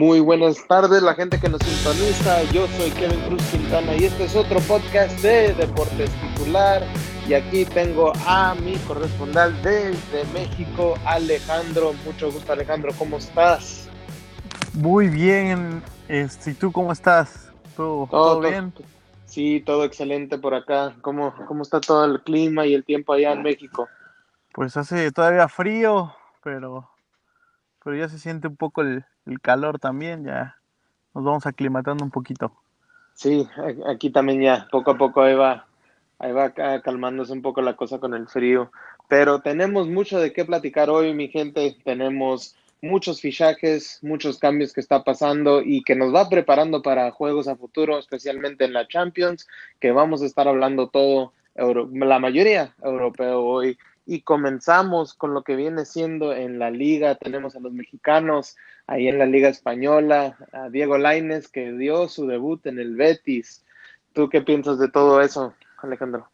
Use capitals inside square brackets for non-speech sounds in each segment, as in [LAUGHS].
Muy buenas tardes, la gente que nos sintoniza. Yo soy Kevin Cruz Quintana y este es otro podcast de Deportes Titular. Y aquí tengo a mi corresponsal desde México, Alejandro. Mucho gusto, Alejandro. ¿Cómo estás? Muy bien. Este, ¿Y tú cómo estás? ¿Todo, todo, bien? Sí, todo excelente por acá. ¿Cómo, ¿Cómo está todo el clima y el tiempo allá en México? Pues hace todavía frío, pero, pero ya se siente un poco el, el calor también, ya nos vamos aclimatando un poquito. Sí, aquí también ya poco a poco ahí va, ahí va calmándose un poco la cosa con el frío. Pero tenemos mucho de qué platicar hoy, mi gente. Tenemos muchos fichajes, muchos cambios que está pasando y que nos va preparando para juegos a futuro, especialmente en la Champions, que vamos a estar hablando todo, la mayoría europeo hoy y comenzamos con lo que viene siendo en la liga. Tenemos a los mexicanos ahí en la liga española, a Diego Laines que dio su debut en el Betis. ¿Tú qué piensas de todo eso, Alejandro?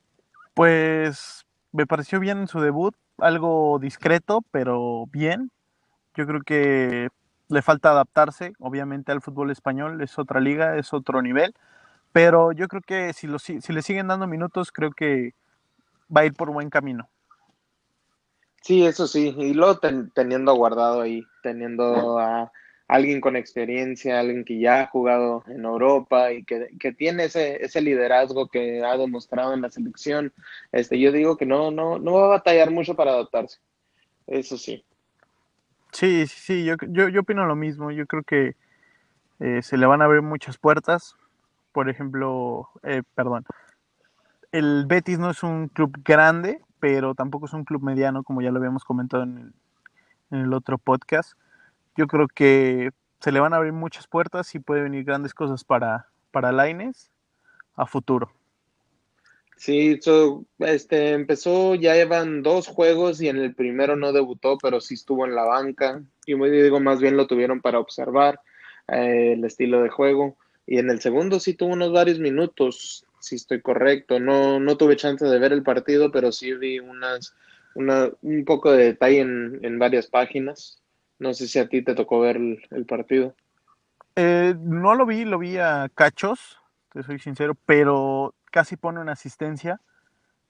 Pues me pareció bien su debut, algo discreto, pero bien. Yo creo que le falta adaptarse, obviamente, al fútbol español, es otra liga, es otro nivel, pero yo creo que si, lo, si le siguen dando minutos, creo que va a ir por buen camino. Sí, eso sí, y luego teniendo guardado ahí, teniendo a alguien con experiencia, alguien que ya ha jugado en Europa y que, tiene ese, ese liderazgo que ha demostrado en la selección, este, yo digo que no, no, no va a batallar mucho para adaptarse. Eso sí. Sí, sí, sí, yo, yo, yo opino lo mismo. Yo creo que eh, se le van a abrir muchas puertas. Por ejemplo, eh, perdón, el Betis no es un club grande, pero tampoco es un club mediano, como ya lo habíamos comentado en el, otro podcast. Yo creo que se le van a abrir muchas puertas y puede venir grandes cosas para, para Laines a futuro. Sí, este, empezó, ya llevan dos juegos y en el primero no debutó, pero sí estuvo en la banca. Y digo, más bien lo tuvieron para observar eh, el estilo de juego. Y en el segundo sí tuvo unos varios minutos si estoy correcto. No, no tuve chance de ver el partido, pero sí vi unas, una, un poco de detalle en, varias páginas. No sé si a ti te tocó ver el, partido. Eh, no lo vi, lo vi a cachos, te soy sincero, pero casi pone una asistencia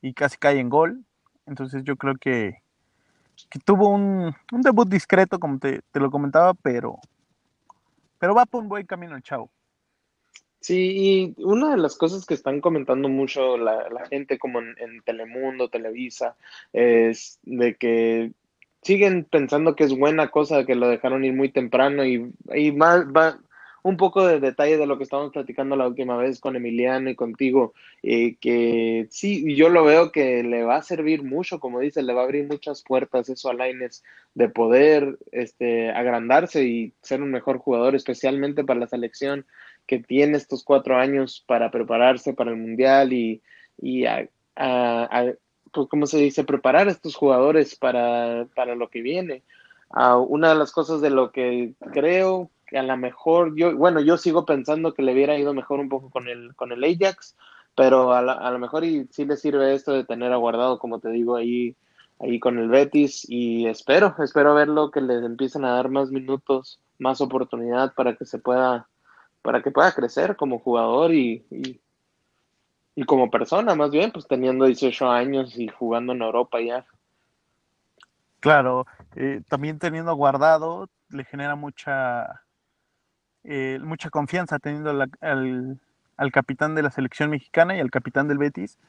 y casi cae en gol. Entonces yo creo que, que tuvo un, debut discreto, como te, te, lo comentaba, pero, pero va por un buen camino el chavo. Sí, y una de las cosas que están comentando mucho la, gente como en, Telemundo, Televisa, es de que siguen pensando que es buena cosa que lo dejaron ir muy temprano y, y más va un poco de detalle de lo que estábamos platicando la última vez con Emiliano y contigo, eh, que sí, yo lo veo que le va a servir mucho, como dice, le va a abrir muchas puertas eso a Laines de poder este, agrandarse y ser un mejor jugador, especialmente para la selección que tiene estos cuatro años para prepararse para el Mundial y, y a, pues, ¿cómo se dice? Preparar a estos jugadores para, para lo que viene. Uh, una de las cosas de lo que creo que a lo mejor yo, bueno, yo sigo pensando que le hubiera ido mejor un poco con el, con el Ajax, pero a, a lo mejor y sí le sirve esto de tener aguardado, como te digo, ahí, ahí con el Betis y espero, espero verlo que les empiecen a dar más minutos, más oportunidad para que se pueda para que pueda crecer como jugador y, y, como persona, más bien, pues teniendo 18 años y jugando en Europa ya. Claro, eh, también teniendo guardado le genera mucha eh, mucha confianza teniendo al, al, capitán de la selección mexicana y al capitán del Betis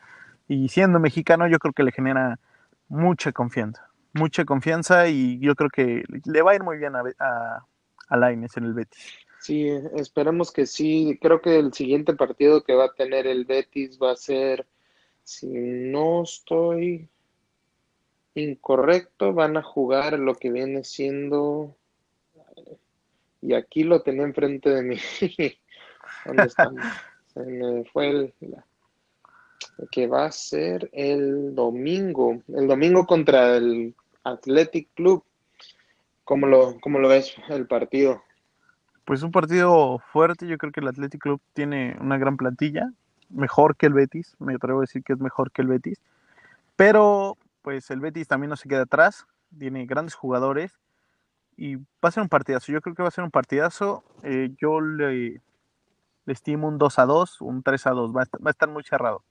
y siendo mexicano yo creo que le genera mucha confianza, mucha confianza y yo creo que le va a ir muy bien a, a, a Laines en el Betis. Sí, esperemos que sí. Creo que el siguiente partido que va a tener el Betis va a ser, si no estoy incorrecto, van a jugar lo que viene siendo. Y aquí lo tenía enfrente de mí. [LAUGHS] ¿Dónde está? [LAUGHS] Se me fue el, que va a ser el domingo. El domingo contra el Athletic Club. ¿Cómo lo, cómo lo ves el partido? Pues un partido fuerte. Yo creo que el Athletic Club tiene una gran plantilla, mejor que el Betis. Me atrevo a decir que es mejor que el Betis. Pero pues el Betis también no se queda atrás. Tiene grandes jugadores. y va a ser un partidazo. Yo creo que va a ser un partidazo. Eh, yo le, estimo un 2 a 2, un 3 a 2. Va a, estar, va a estar muy cerrado.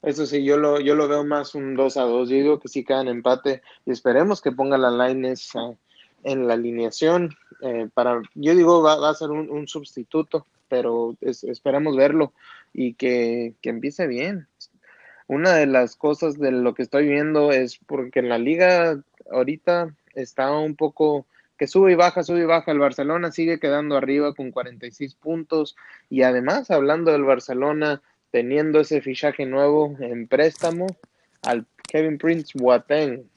Eso sí, yo lo, yo lo veo más un 2 a 2. Yo digo que sí quedan empate y esperemos que ponga la Lines uh, en la alineación. Eh, para, yo digo, va, va a ser un, un sustituto, pero es, esperamos verlo y que, que empiece bien. Una de las cosas de lo que estoy viendo es porque en la liga ahorita está un poco que sube y baja, sube y baja. El Barcelona sigue quedando arriba con 46 puntos y además, hablando del Barcelona, teniendo ese fichaje nuevo en préstamo al Kevin Prince Boateng.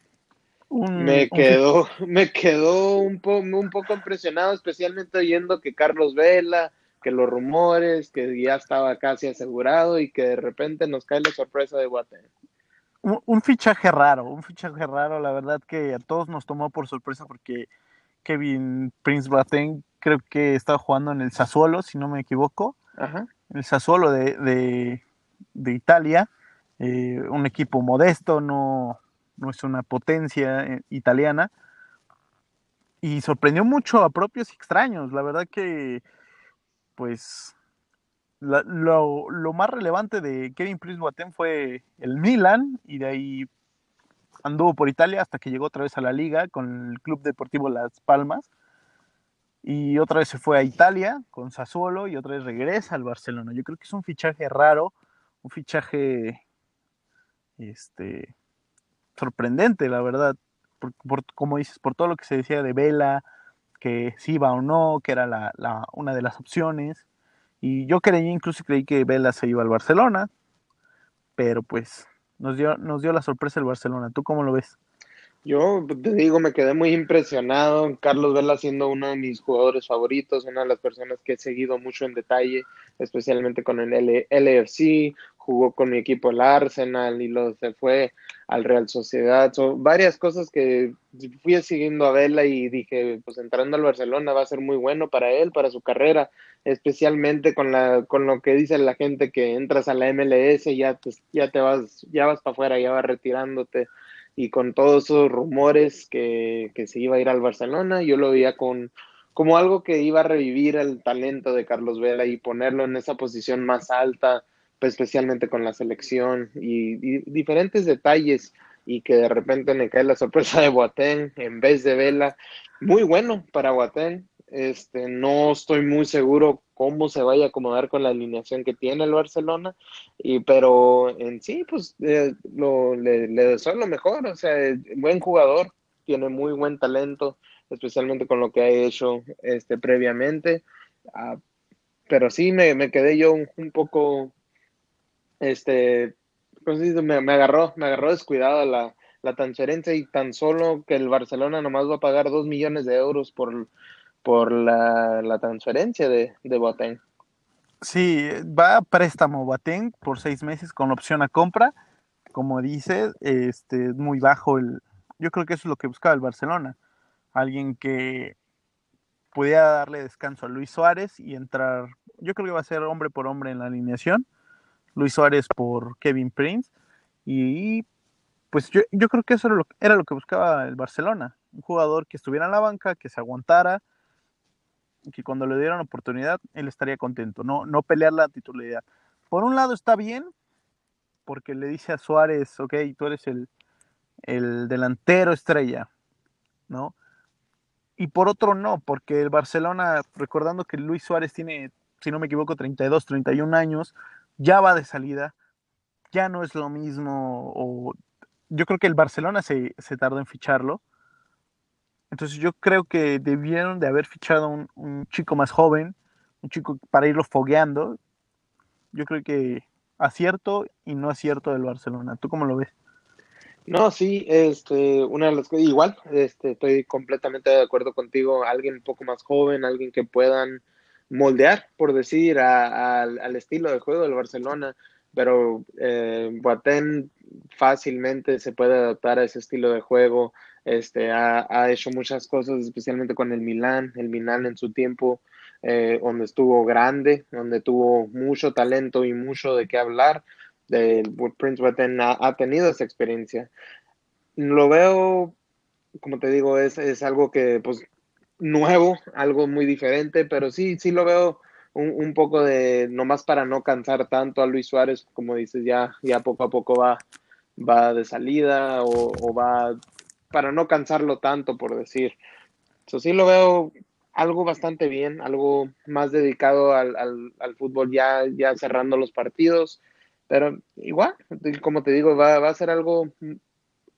Un, me quedó, un... [LAUGHS] me quedó un, po, un poco impresionado, especialmente oyendo que Carlos Vela, que los rumores, que ya estaba casi asegurado y que de repente nos cae la sorpresa de Boateng. Un, un, fichaje raro, un fichaje raro, la verdad que a todos nos tomó por sorpresa porque Kevin Prince Boateng creo que estaba jugando en el Sassuolo, si no me equivoco. Ajá. El Sassuolo de, de, de Italia, eh, un equipo modesto, no, no es una potencia eh, italiana. Y sorprendió mucho a propios extraños. La verdad que, pues, lo, lo, más relevante de Kevin Prince Boateng fue el Milan y de ahí anduvo por Italia hasta que llegó otra vez a la liga con el Club Deportivo Las Palmas y otra vez se fue a Italia con Sassuolo y otra vez regresa al Barcelona. Yo creo que es un fichaje raro, un fichaje este sorprendente, la verdad, por, como dices, por todo lo que se decía de Vela, que si iba o no, que era la, la, una de las opciones. Y yo creí, incluso creí que Vela se iba al Barcelona, pero pues nos dio, nos dio la sorpresa el Barcelona. ¿Tú cómo lo ves? Yo te digo, me quedé muy impresionado. Carlos Vela siendo uno de mis jugadores favoritos, una de las personas que he seguido mucho en detalle, especialmente con el LFC, jugó con mi equipo el Arsenal y lo se fue al Real Sociedad. So, varias cosas que fui siguiendo a Vela y dije, pues entrando al Barcelona va a ser muy bueno para él, para su carrera, especialmente con la con lo que dice la gente que entras a la MLS ya te, ya te vas ya vas para afuera, ya vas retirándote y con todos esos rumores que, que, se iba a ir al Barcelona, yo lo veía con, como algo que iba a revivir el talento de Carlos Vela y ponerlo en esa posición más alta, pues especialmente con la selección y, diferentes detalles y que de repente me cae la sorpresa de Boateng en vez de Vela. Muy bueno para Boateng. Este, no estoy muy seguro cómo se vaya a acomodar con la alineación que tiene el Barcelona, y, pero en sí, pues eh, le, le, deseo lo mejor, o sea, buen jugador, tiene muy buen talento, especialmente con lo que ha hecho este, previamente, uh, pero sí me, me, quedé yo un poco, este, me, me, agarró, me agarró descuidada la, la transferencia y tan solo que el Barcelona nomás va a pagar dos millones de euros por por la, la transferencia de, de Boateng. Sí, va a préstamo Boateng por seis meses con opción a compra. Como dices, este, muy bajo el... Yo creo que eso es lo que buscaba el Barcelona. Alguien que pudiera darle descanso a Luis Suárez y entrar... Yo creo que va a ser hombre por hombre en la alineación. Luis Suárez por Kevin Prince. Y pues yo, yo creo que eso era lo, que buscaba el Barcelona. Un jugador que estuviera en la banca, que se aguantara, que cuando le dieran oportunidad, él estaría contento, no, no pelear la titularidad. Por un lado está bien, porque le dice a Suárez, ok, tú eres el, el delantero estrella, ¿no? Y por otro no, porque el Barcelona, recordando que Luis Suárez tiene, si no me equivoco, 32, 31 años, ya va de salida, ya no es lo mismo, o yo creo que el Barcelona se, se tardó en ficharlo, entonces yo creo que debieron de haber fichado un, un chico más joven, un chico para irlo fogueando. Yo creo que acierto y no acierto del Barcelona. ¿Tú cómo lo ves? No, sí, este, una de las igual, este, estoy completamente de acuerdo contigo, alguien un poco más joven, alguien que puedan moldear, por decir, a, al estilo de juego del Barcelona, pero eh, fácilmente se puede adaptar a ese estilo de juego, este, ha, ha, hecho muchas cosas, especialmente con el Milán, el Milán en su tiempo, eh, donde estuvo grande, donde tuvo mucho talento y mucho de qué hablar. De, Prince Boateng ha, ha, tenido esa experiencia. Lo veo como te digo, es, es algo que, pues, nuevo, algo muy diferente, pero sí, sí lo veo un, un, poco de, nomás para no cansar tanto a Luis Suárez, como dices, ya, ya poco a poco va, va de salida o, va para no cansarlo tanto, por decir. Eso sí lo veo algo bastante bien, algo más dedicado al, al, al, fútbol ya, ya cerrando los partidos, pero igual, como te digo, va, va a ser algo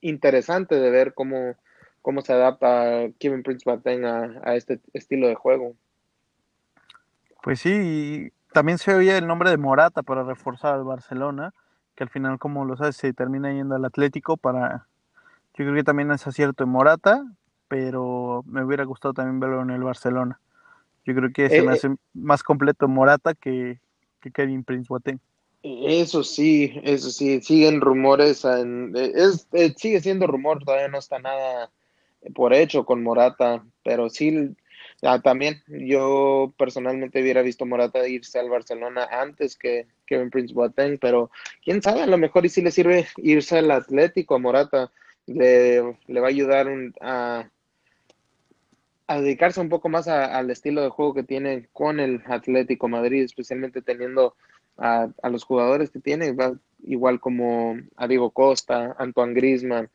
interesante de ver cómo, cómo se adapta Kevin Prince Boateng a, a, este estilo de juego. Pues sí, también se oye el nombre de Morata para reforzar al Barcelona, que al final, como lo sabes, se termina yendo al Atlético para... Yo creo que también es acierto en Morata, pero me hubiera gustado también verlo en el Barcelona. Yo creo que se eh, me hace más completo Morata que, que Kevin Prince Boateng. Eso sí, eso sí, siguen rumores, en, es, es, sigue siendo rumor, todavía no está nada por hecho con Morata, pero sí, ya, también yo personalmente hubiera visto Morata irse al Barcelona antes que Kevin Prince Boateng, pero quién sabe, a lo mejor y si le sirve irse al Atlético a Morata, le, le va a ayudar un, a, a dedicarse un poco más a, al estilo de juego que tiene con el Atlético Madrid, especialmente teniendo a, a los jugadores que tiene, igual como a Diego Costa, Antoine Grisman.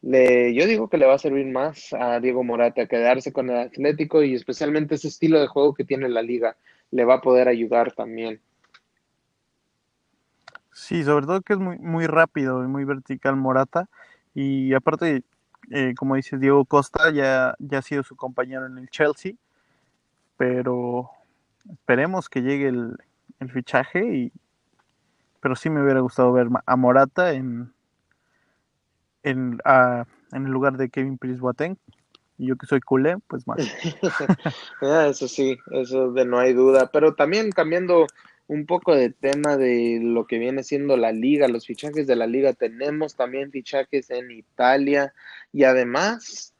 Le, yo digo que le va a servir más a Diego Morata quedarse con el Atlético y especialmente ese estilo de juego que tiene la liga le va a poder ayudar también. Sí, sobre todo que es muy, muy rápido y muy vertical Morata y aparte eh, como dice Diego Costa, ya, ya ha sido su compañero en el Chelsea, pero esperemos que llegue el, el fichaje, y, pero sí me hubiera gustado ver a Morata en, en, a, en el lugar de Kevin Prince Boateng. Y yo que soy culé, pues más. [LAUGHS] eso sí, eso de no hay duda. Pero también cambiando un poco de tema de lo que viene siendo la liga, los fichajes de la liga. Tenemos también fichajes en Italia y además,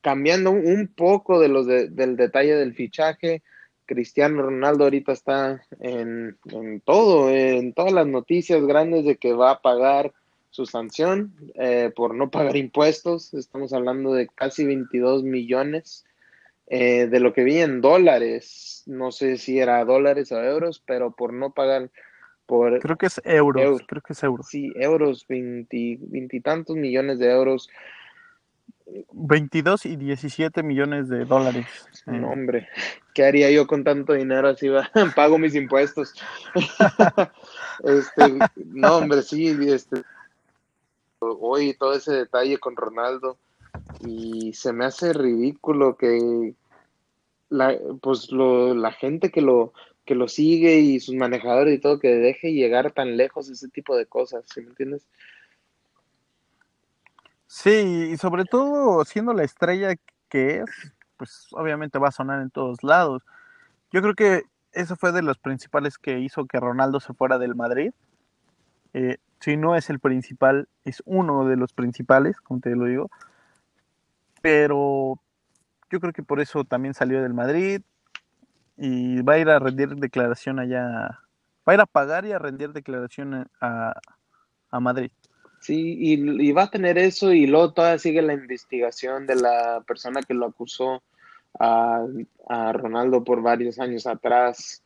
cambiando un poco de los de, del detalle del fichaje, Cristiano Ronaldo ahorita está en, en, todo, en todas las noticias grandes de que va a pagar su sanción eh, por no pagar impuestos. Estamos hablando de casi 22 millones eh, de lo que vi en dólares, no sé si era dólares o euros, pero por no pagar por... Creo que es euros, euros. creo que es euros. Sí, euros, veintitantos millones de euros. 22 y 17 millones de dólares. No, hombre, ¿qué haría yo con tanto dinero así? Va? [LAUGHS] Pago mis impuestos. [LAUGHS] este, no, hombre, sí, este, hoy todo ese detalle con Ronaldo y se me hace ridículo que la, pues lo, la gente que lo, que lo sigue y sus manejadores y todo, que deje llegar tan lejos ese tipo de cosas, ¿sí me entiendes? Sí, y sobre todo siendo la estrella que es, pues obviamente va a sonar en todos lados. Yo creo que eso fue de los principales que hizo que Ronaldo se fuera del Madrid. Eh, si no es el principal, es uno de los principales, como te lo digo pero yo creo que por eso también salió del Madrid y va a ir a rendir declaración allá, va a ir a pagar y a rendir declaración a, a Madrid. Sí, y, y, va a tener eso y luego todavía sigue la investigación de la persona que lo acusó a, a Ronaldo por varios años atrás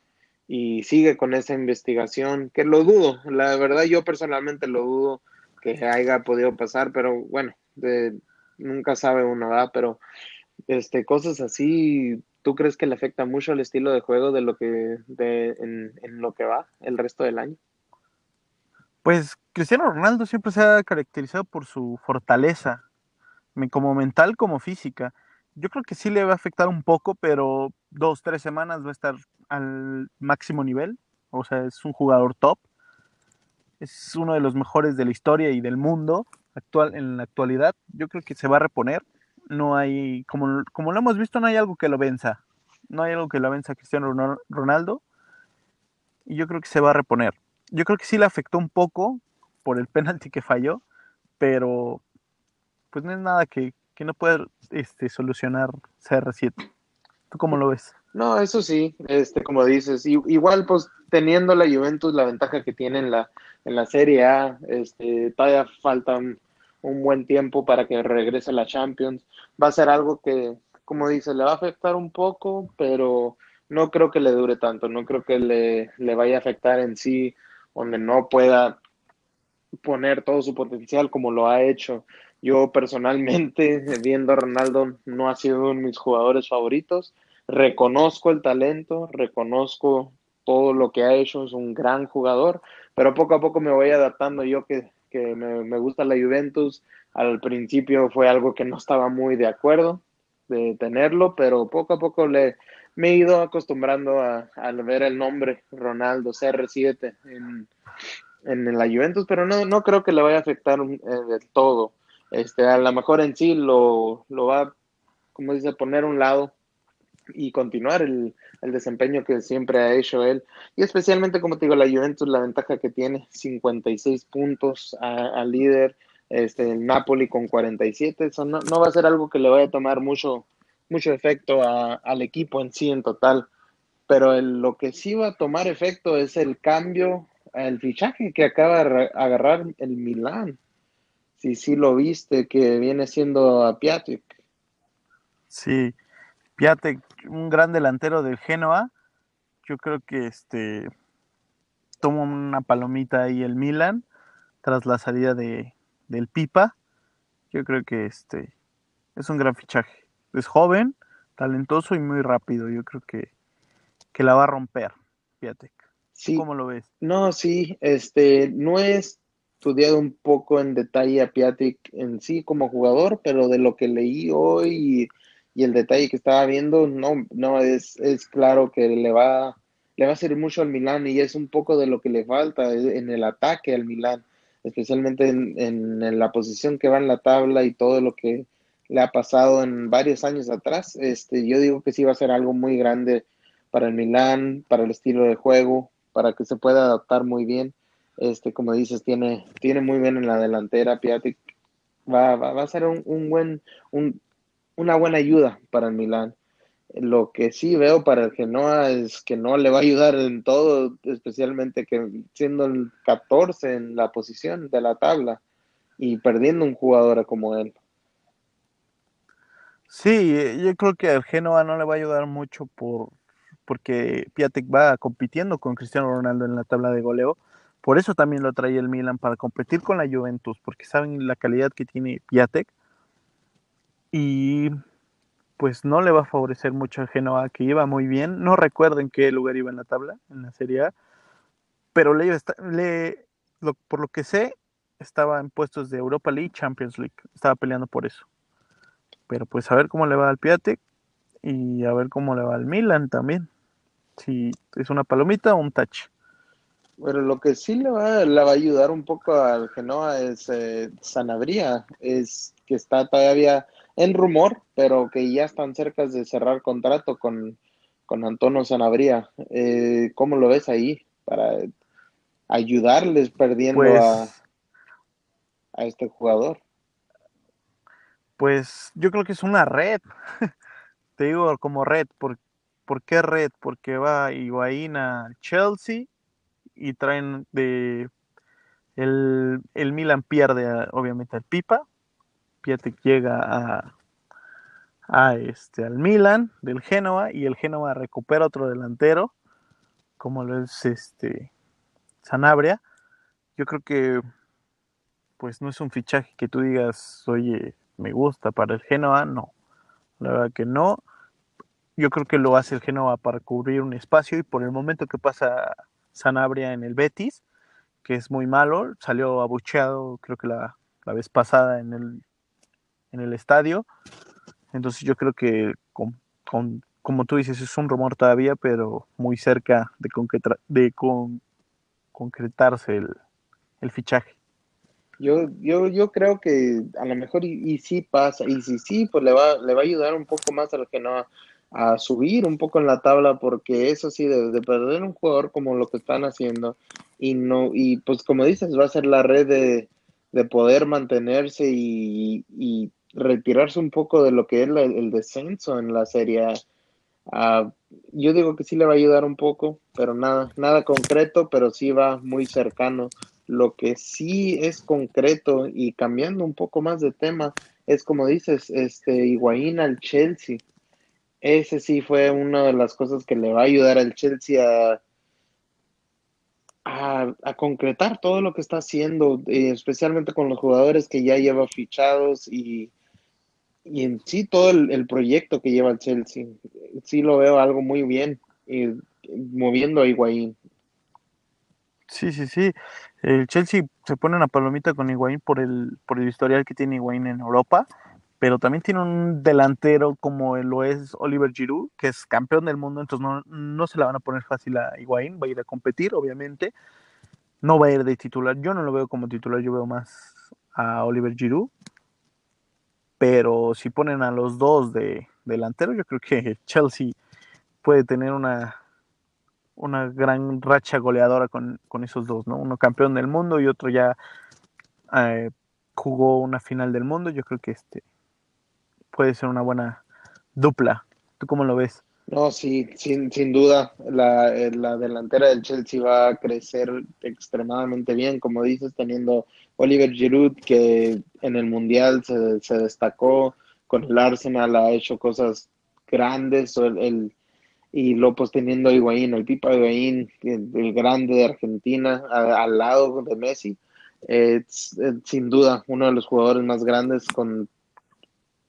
y sigue con esa investigación, que lo dudo, la verdad yo personalmente lo dudo que haya podido pasar, pero bueno, nunca sabe uno, ¿verdad? Pero este, cosas así, ¿tú crees que le afecta mucho el estilo de juego de lo que, de, en lo que va el resto del año? Pues Cristiano Ronaldo siempre se ha caracterizado por su fortaleza, como mental como física. Yo creo que sí le va a afectar un poco, pero dos, tres semanas va a estar al máximo nivel. O sea, es un jugador top. Es uno de los mejores de la historia y del mundo actual, en la actualidad, yo creo que se va a reponer. No hay, como, como lo hemos visto, no hay algo que lo venza. No hay algo que lo venza a Cristiano Ronaldo. Y yo creo que se va a reponer. Yo creo que sí le afectó un poco por el [LAUGHS] penalti que falló, pero pues no es nada que, que no pueda este, solucionar CR7. ¿Tú cómo lo ves? No, eso sí, este, como dices, igual pues teniendo la Juventus la ventaja que tiene en la, en la Serie A, este, todavía faltan un buen tiempo para que regrese la Champions. Va a ser algo que, como dice, le va a afectar un poco, pero no creo que le dure tanto, no creo que le, le vaya a afectar en sí, donde no pueda poner todo su potencial como lo ha hecho. Yo personalmente, [LAUGHS] viendo a Ronaldo, no ha sido uno de mis jugadores favoritos. Reconozco el talento, reconozco todo lo que ha hecho, es un gran jugador, pero poco a poco me voy adaptando. Yo que, que me, gusta la Juventus, al principio fue algo que no estaba muy de acuerdo de tenerlo, pero poco a poco le, me he ido acostumbrando a, a ver el nombre Ronaldo CR7 en, en la Juventus, pero no, no creo que le vaya a afectar eh, del todo. Este, a lo mejor en sí lo, lo va, como dice, poner a un lado y continuar el, el, desempeño que siempre ha hecho él. Y especialmente, como te digo, la Juventus, la ventaja que tiene, 56 puntos al líder, este, el Napoli con 47, eso no, no, va a ser algo que le vaya a tomar mucho, mucho efecto a, al equipo en sí en total. Pero el, lo que sí va a tomar efecto es el cambio el fichaje que acaba de agarrar el Milán. Si sí, lo viste, que viene siendo a Piatek. Sí, Piatek, un gran delantero del Genoa. Yo creo que este toma una palomita ahí el Milan tras la salida de, del Pipa. Yo creo que este es un gran fichaje. Es joven, talentoso y muy rápido. Yo creo que, que la va a romper Piatek. Sí. ¿Cómo lo ves? No, sí, este, no he estudiado un poco en detalle a Piatic en sí como jugador, pero de lo que leí hoy y, el detalle que estaba viendo, no, no, es, es claro que le va, le va a servir mucho al Milán y es un poco de lo que le falta en el ataque al Milán, especialmente en, en, en la posición que va en la tabla y todo lo que le ha pasado en varios años atrás. Este, yo digo que sí va a ser algo muy grande para el Milán, para el estilo de juego, para que se pueda adaptar muy bien. Este, como dices, tiene, tiene muy bien en la delantera. Piatic va, va, a ser un, un buen, un, una buena ayuda para el Milán. Lo que sí veo para el Genoa es que no le va a ayudar en todo, especialmente que siendo el 14 en la posición de la tabla y perdiendo un jugador como él. Sí, yo creo que al Genoa no le va a ayudar mucho por, porque Piatek va compitiendo con Cristiano Ronaldo en la tabla de goleo. Por eso también lo trae el Milan para competir con la Juventus, porque saben la calidad que tiene Piatek. Y pues no le va a favorecer mucho al Genoa, que iba muy bien. No recuerdo en qué lugar iba en la tabla, en la Serie A. Pero le, le lo, por lo que sé, estaba en puestos de Europa League, Champions League. Estaba peleando por eso. Pero pues a ver cómo le va al Piatek y a ver cómo le va al Milan también si es una palomita o un touch. Bueno, lo que sí le va, le va a ayudar un poco al Genoa es eh, Sanabria, es que está todavía en rumor, pero que ya están cerca de cerrar contrato con, con Antonio Sanabria. Eh, ¿Cómo lo ves ahí para ayudarles perdiendo pues, a, a este jugador? Pues yo creo que es una red, [LAUGHS] te digo como red, porque ¿Por qué red? Porque va Higuaín a Chelsea y traen de el, el Milan pierde obviamente al Pipa. Piatek llega a, a este al Milan del Génova y el Génova recupera otro delantero como lo es este Sanabria. Yo creo que pues no es un fichaje que tú digas, oye, me gusta para el Génova, no. La verdad que no yo creo que lo hace el Genoa para cubrir un espacio y por el momento que pasa Sanabria en el Betis, que es muy malo, salió abucheado creo que la, la vez pasada en el, en el estadio, entonces yo creo que con, con, como tú dices es un rumor todavía, pero muy cerca de, de con, concretarse el, el fichaje. Yo, yo, yo creo que a lo mejor y, y sí pasa, y si sí, pues le va, le va a ayudar un poco más al Genoa a subir un poco en la tabla porque eso sí, de, de, perder un jugador como lo que están haciendo y no, y pues como dices, va a ser la red de, de poder mantenerse y, y, retirarse un poco de lo que es la, el descenso en la serie. Uh, yo digo que sí le va a ayudar un poco, pero nada, nada concreto, pero sí va muy cercano Lo que sí es concreto y cambiando un poco más de tema, es como dices, este Higuaín al Chelsea. Ese sí fue una de las cosas que le va a ayudar al Chelsea a, a, concretar todo lo que está haciendo, eh, especialmente con los jugadores que ya lleva fichados y, y en sí todo el, proyecto que lleva el Chelsea. Sí lo veo algo muy bien, y, moviendo a Higuaín. Sí, sí, sí. El Chelsea se pone una palomita con Higuaín por el, por el historial que tiene Higuaín en Europa, pero también tiene un delantero como lo es Oliver Giroud, que es campeón del mundo, entonces no, no se la van a poner fácil a Higuaín, va a ir a competir, obviamente. No va a ir de titular, yo no lo veo como titular, yo veo más a Oliver Giroud. Pero si ponen a los dos de delantero, yo creo que [LAUGHS] Chelsea puede tener una una gran racha goleadora con, esos dos, ¿no? Uno campeón del mundo y otro ya eh, jugó una final del mundo. Yo creo que este puede ser una buena dupla. ¿Tú cómo lo ves? No, sí, sin, sin duda. La, eh, la, delantera del Chelsea va a crecer extremadamente bien, como dices, teniendo Oliver Giroud, que en el Mundial se, se destacó, con el Arsenal ha hecho cosas grandes, el, y López teniendo a Higuaín, el Pipa Higuaín, el, grande de Argentina, al lado de Messi, es, sin duda uno de los jugadores más grandes con,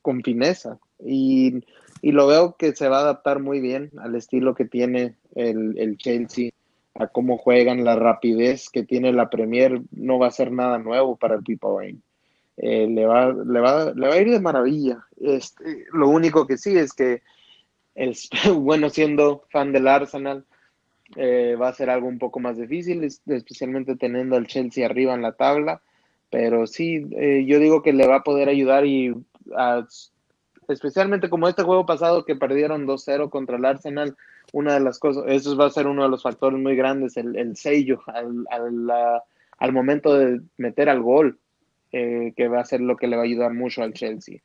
con fineza. Y, lo veo que se va a adaptar muy bien al estilo que tiene el, el Chelsea, a cómo juegan, la rapidez que tiene la Premier, no va a ser nada nuevo para el Pipa Higuaín. Eh, le, va, le, va, le va a ir de maravilla. Este, lo único que sí es que es, [LAUGHS] bueno, siendo fan del Arsenal, eh, va a ser algo un poco más difícil, especialmente teniendo al Chelsea arriba en la tabla. Pero sí, eh, yo digo que le va a poder ayudar y especialmente como este juego pasado que perdieron 2-0 contra el Arsenal, una de las cosas, eso va a ser uno de los factores muy grandes, el, sello al, al, momento de meter al gol, eh, que va a ser lo que le va a ayudar mucho al Chelsea.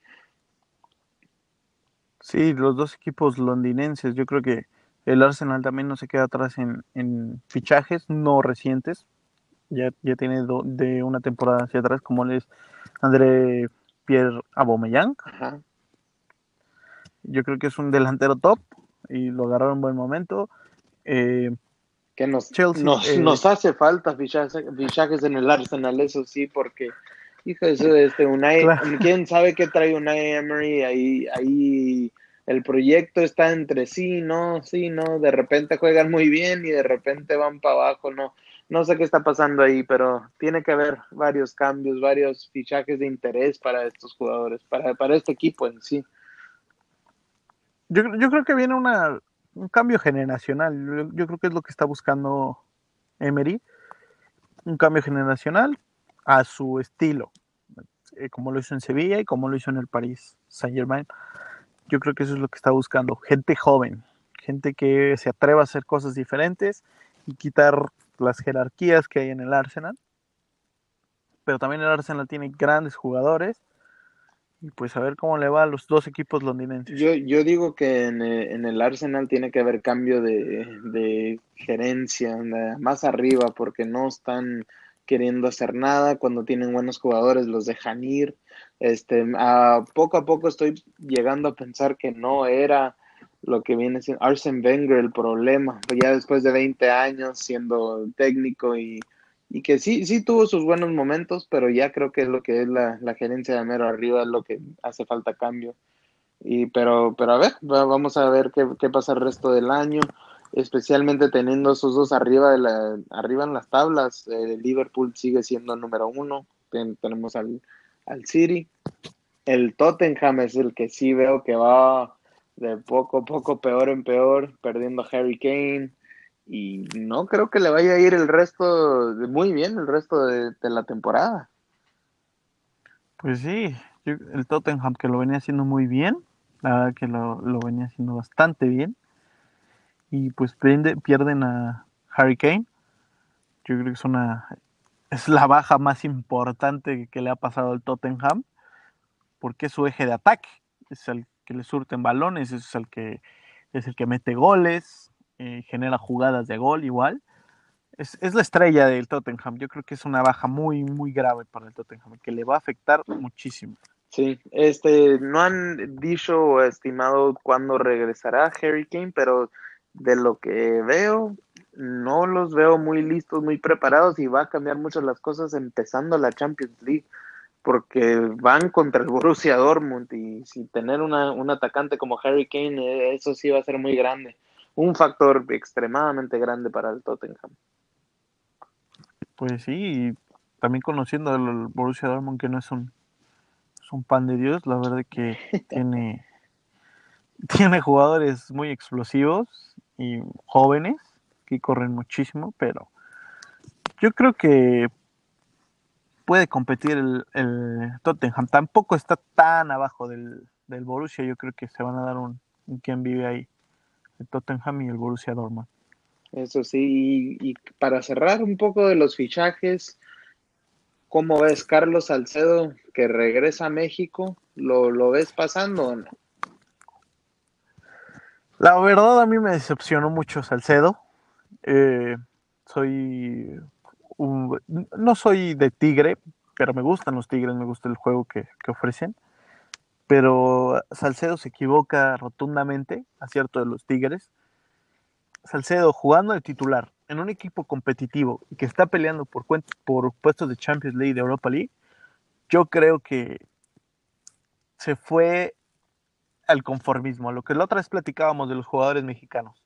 Sí, los dos equipos londinenses, yo creo que el Arsenal también no se queda atrás en, fichajes no recientes. Ya, ya tiene de una temporada hacia atrás, como es André Pierre Aubameyang. Yo creo que es un delantero top y lo agarraron en buen momento. Eh, que nos, eh, nos, hace falta fichajes, fichajes en el Arsenal, eso sí, porque Hijo, eso este, Unai, quién sabe qué trae Unai Emery ahí, ahí el proyecto está entre sí, no, sí, no, de repente juegan muy bien y de repente van para abajo, no, no sé qué está pasando ahí, pero tiene que haber varios cambios, varios fichajes de interés para estos jugadores, para, para este equipo en sí. Yo, yo creo que viene una, un cambio generacional, yo creo que es lo que está buscando Emery, un cambio generacional, a su estilo, eh, como lo hizo en Sevilla y como lo hizo en el París Saint Germain. Yo creo que eso es lo que está buscando, gente joven, gente que se atreva a hacer cosas diferentes y quitar las jerarquías que hay en el Arsenal. Pero también el Arsenal tiene grandes jugadores y pues a ver cómo le va a los dos equipos londinenses. Yo, yo digo que en, eh, el Arsenal tiene que haber cambio de, de gerencia más arriba porque no están queriendo hacer nada, cuando tienen buenos jugadores los dejan ir. Este, a poco a poco estoy llegando a pensar que no era lo que viene siendo Arsene Wenger el problema, ya después de 20 años siendo técnico y, y, que sí, sí tuvo sus buenos momentos, pero ya creo que es lo que es la, la gerencia de Mero arriba, es lo que hace falta cambio. Y, pero, pero a ver, vamos a ver qué, qué pasa el resto del año especialmente teniendo esos dos arriba de la, arriba en las tablas. El Liverpool sigue siendo el número uno. tenemos al, al City. El Tottenham es el que sí veo que va de poco a poco peor en peor, perdiendo a Harry Kane. Y no creo que le vaya a ir el resto de, muy bien, el resto de, la temporada. Pues sí, el Tottenham que lo venía haciendo muy bien, la verdad que lo, lo venía haciendo bastante bien y pues pierden a Harry Kane. Yo creo que es una es la baja más importante que le ha pasado al Tottenham porque es su eje de ataque, es el que le surten balones, es el que es el que mete goles, eh, genera jugadas de gol igual. es, es, la estrella del Tottenham. Yo creo que es una baja muy, muy grave para el Tottenham, que le va a afectar muchísimo. Sí, este, no han dicho o estimado cuándo regresará Harry Kane, pero de lo que veo, no los veo muy listos, muy preparados y va a cambiar mucho las cosas empezando la Champions League, porque van contra el Borussia Dortmund y si tener una, un atacante como Harry Kane, eh, eso sí va a ser muy grande, un factor extremadamente grande para el Tottenham. Pues sí, también conociendo al Borussia Dortmund que no es un, es un pan de Dios, la verdad que [LAUGHS] tiene, tiene jugadores muy explosivos y jóvenes que corren muchísimo, pero yo creo que puede competir el, el Tottenham. Tampoco está tan abajo del, del, Borussia. Yo creo que se van a dar un, un quien vive ahí. El Tottenham y el Borussia Dortmund. Eso sí, y, y, para cerrar un poco de los fichajes, ¿cómo ves Carlos Salcedo que regresa a México? ¿Lo, lo ves pasando o no? La verdad a mí me decepcionó mucho Salcedo. Eh, soy no soy de Tigre, pero me gustan los Tigres, me gusta el juego que, que, ofrecen. Pero Salcedo se equivoca rotundamente, acierto de los Tigres. Salcedo jugando de titular en un equipo competitivo y que está peleando por, por puestos de Champions League de Europa League, yo creo que se fue al conformismo, a lo que la otra vez platicábamos de los jugadores mexicanos.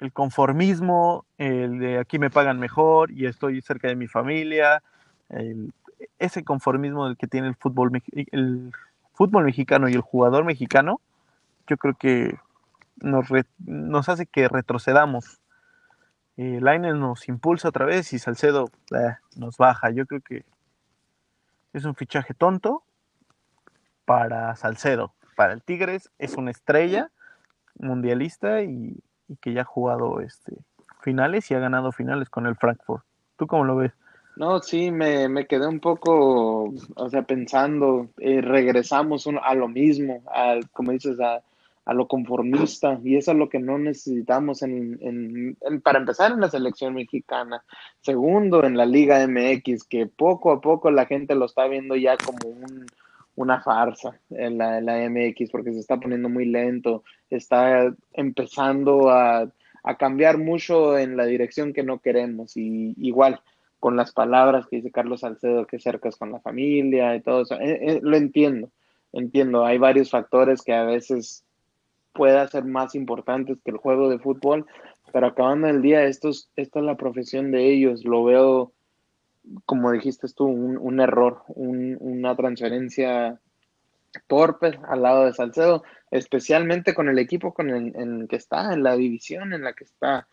El conformismo, el de aquí me pagan mejor y estoy cerca de mi familia, ese conformismo del que tiene el fútbol, el fútbol mexicano y el jugador mexicano, yo creo que nos hace que retrocedamos. Eh, Lainez nos impulsa otra vez y Salcedo eh, nos baja. Yo creo que es un fichaje tonto para Salcedo para el Tigres es una estrella mundialista y, y, que ya ha jugado este, finales y ha ganado finales con el Frankfurt. ¿Tú cómo lo ves? No, sí, me, me quedé un poco, o sea, pensando, eh, regresamos a lo mismo, al, como dices, a, a, lo conformista, y eso es lo que no necesitamos en, en, para empezar en la selección mexicana. Segundo, en la Liga MX, que poco a poco la gente lo está viendo ya como un, una farsa en la, en la, MX porque se está poniendo muy lento, está empezando a, a, cambiar mucho en la dirección que no queremos. Y igual con las palabras que dice Carlos Salcedo que cercas con la familia y todo eso, eh, eh, lo entiendo, entiendo, hay varios factores que a veces pueda ser más importantes que el juego de fútbol, pero acabando el día, esto es, esta es la profesión de ellos, lo veo como dijiste tú, un, un error, un, una transferencia torpe al lado de Salcedo, especialmente con el equipo con el, en el que está, en la división en la que está.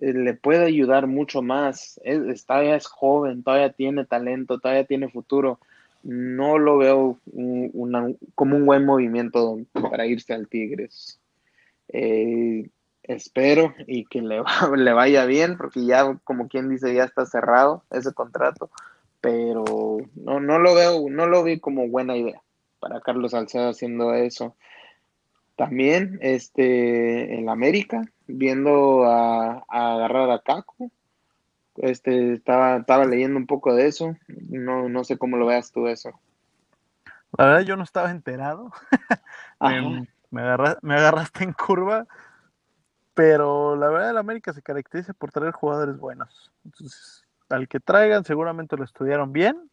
Eh, le puede ayudar mucho más. Es, todavía es joven, todavía tiene talento, todavía tiene futuro. No lo veo como un buen movimiento para irse al Tigres. Eh, espero y que le, va, [LAUGHS] le vaya bien, porque ya, como quien dice, ya está cerrado ese contrato, pero no, no lo veo, no lo vi como buena idea para Carlos Salcedo haciendo eso. También, este, en América, viendo a, a agarrar a Caco, este, estaba, estaba leyendo un poco de eso, no, no sé cómo lo veas tú eso. La verdad yo no estaba enterado, [LAUGHS] me, me, agarra, me agarraste en curva, pero la verdad el América se caracteriza por traer jugadores buenos. Entonces, al que traigan seguramente lo estudiaron bien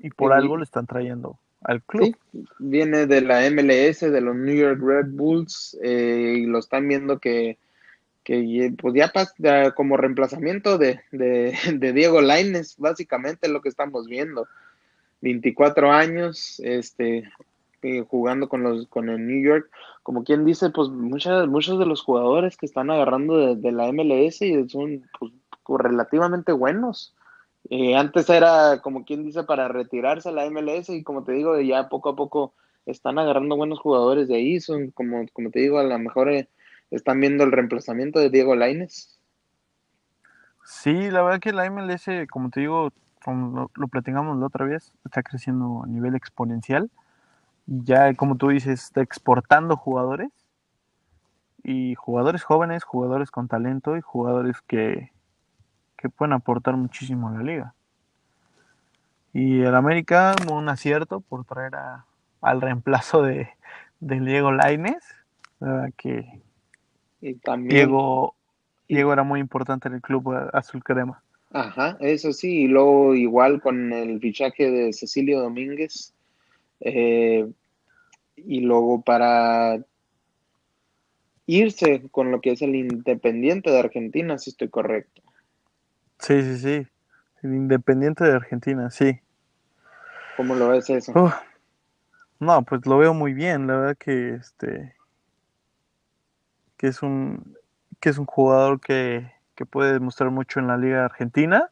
y por algo lo están trayendo al club. Sí, viene de la MLS, de los New York Red Bulls, eh, y lo están viendo que, que pues ya pasa como reemplazamiento de, de, [LAUGHS] de Diego Laines, básicamente es lo que estamos viendo. 24 años, este, eh, jugando con los con el New York, como quien dice, pues muchas, muchos de los jugadores que están agarrando de, la MLS son pues, relativamente buenos. Eh, antes era, como quien dice, para retirarse a la MLS y como te digo, ya poco a poco están agarrando buenos jugadores de ahí, son como, como te digo, a lo mejor eh, están viendo el reemplazamiento de Diego Laines. Sí, la verdad que la MLS, como te digo, lo, lo platicamos la otra vez, está creciendo a nivel exponencial y ya, como tú dices, está exportando jugadores y jugadores jóvenes, jugadores con talento y jugadores que, que pueden aportar muchísimo a la liga. Y el América, un acierto por traer a, al reemplazo de, Diego Laines, que Diego, Diego era muy importante en el club azul crema. Ajá, eso sí, y luego igual con el fichaje de Cecilio Domínguez, eh, y luego para irse con lo que es el Independiente de Argentina, si estoy correcto. Sí, sí, sí, el Independiente de Argentina, sí. ¿Cómo lo ves eso? no, pues lo veo muy bien, la verdad que este que es un que es un jugador que, que puede demostrar mucho en la Liga Argentina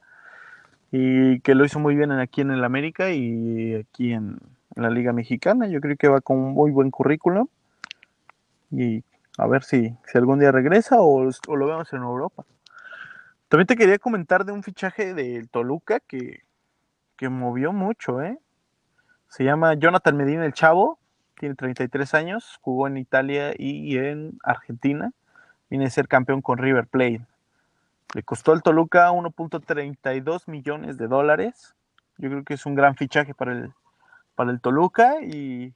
y que lo hizo muy bien aquí en el América y aquí en, la Liga Mexicana. Yo creo que va con un muy buen currículum y a ver si, si algún día regresa o, lo vemos en Europa. También te quería comentar de un fichaje del Toluca que, que movió mucho, ¿eh? Se llama Jonathan Medina el Chavo, tiene 33 años, jugó en Italia y en Argentina. Viene a ser campeón con River Plate. Le costó al Toluca 1.32 millones de dólares. Yo creo que es un gran fichaje para el, para el Toluca. Y,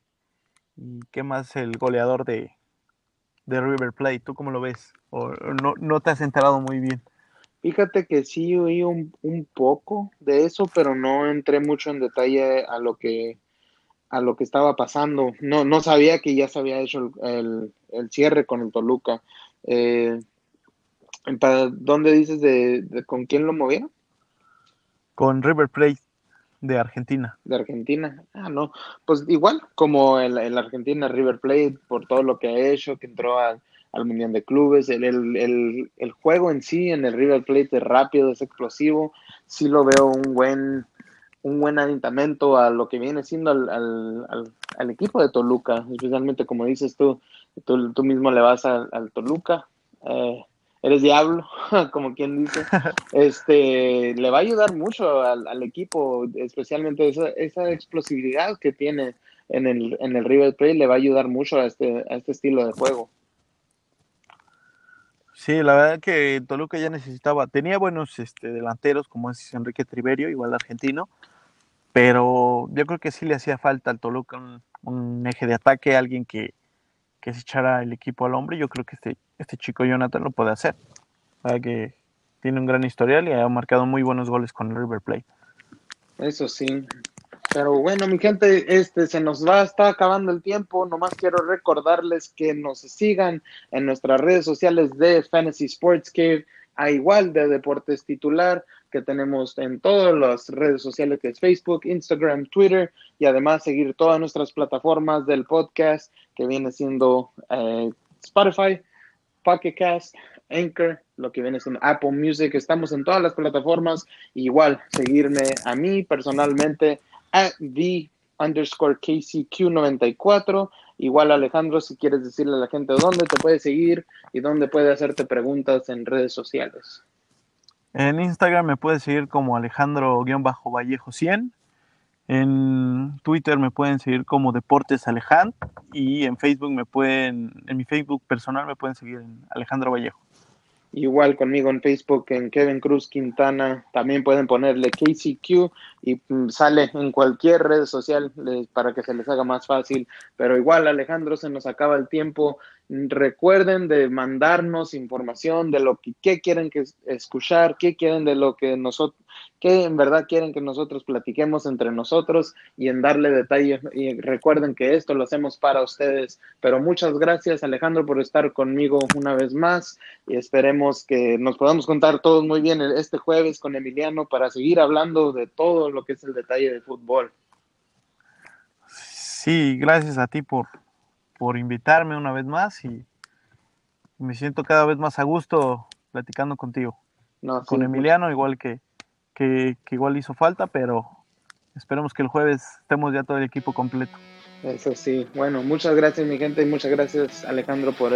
qué más el goleador de, River Plate. ¿Tú cómo lo ves? ¿O no, no te has enterado muy bien? Fíjate que sí oí un, un, poco de eso, pero no entré mucho en detalle a lo que a lo que estaba pasando. No, no sabía que ya se había hecho el, el, cierre con el Toluca. Eh, ¿Para dónde dices de, con quién lo movieron? Con River Plate de Argentina. De Argentina. Ah, no. Pues igual como el, Argentina River Plate, por todo lo que ha hecho, que entró al, al Mundial de Clubes, el, el, el, juego en sí en el River Plate es rápido, es explosivo. Sí lo veo un buen un buen aditamento a lo que viene siendo al, al, al, equipo de Toluca, especialmente como dices tú, tú, tú mismo le vas al, Toluca, eh, eres diablo, [LAUGHS] como quien dice, [LAUGHS] este, le va a ayudar mucho al, equipo, especialmente esa, esa, explosividad que tiene en el, en el River Plate, le va a ayudar mucho a este, a este estilo de juego. Sí, la verdad que Toluca ya necesitaba, tenía buenos este, delanteros como es Enrique Triverio, igual argentino, pero yo creo que sí le hacía falta al Toluca un, eje de ataque, alguien que, se echara el equipo al hombre. Yo creo que este, este chico Jonathan lo puede hacer. que tiene un gran historial y ha marcado muy buenos goles con el River Plate. Eso sí. Pero bueno, mi gente, este se nos va, está acabando el tiempo. Nomás quiero recordarles que nos sigan en nuestras redes sociales de Fantasy Sports Cave, a igual de Deportes Titular que tenemos en todas las redes sociales que es Facebook, Instagram, Twitter y además seguir todas nuestras plataformas del podcast que viene siendo eh, Spotify, Pocket Cast, Anchor, lo que viene siendo Apple Music. Estamos en todas las plataformas. Igual, seguirme a mí personalmente at the underscore KCQ94. Igual Alejandro, si quieres decirle a la gente dónde te puede seguir y dónde puede hacerte preguntas en redes sociales. En Instagram me puedes seguir como Alejandro-Vallejo 100. En Twitter me pueden seguir como Deportes Alejand. Y en Facebook me pueden, en mi Facebook personal me pueden seguir en Alejandro Vallejo. Igual conmigo en Facebook, en Kevin Cruz Quintana, también pueden ponerle KCQ y mm, sale en cualquier red social para que se les haga más fácil. Pero igual, Alejandro, se nos acaba el tiempo. Recuerden de mandarnos información de lo que qué quieren que escuchar, qué quieren de lo que nosotros, qué en verdad quieren que nosotros platiquemos entre nosotros y en darle detalles. Y recuerden que esto lo hacemos para ustedes. Pero muchas gracias, Alejandro, por estar conmigo una vez más y esperemos que nos podamos contar todos muy bien este jueves con Emiliano para seguir hablando de todo lo que es el detalle de fútbol. Sí, gracias a ti por por invitarme una vez más y me siento cada vez más a gusto platicando contigo. con Emiliano, igual que, que, igual hizo falta, pero esperemos que el jueves estemos ya todo el equipo completo. Eso sí, bueno, muchas gracias mi gente y muchas gracias Alejandro por,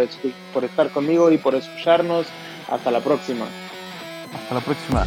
por estar conmigo y por escucharnos. Hasta la próxima. Hasta la próxima.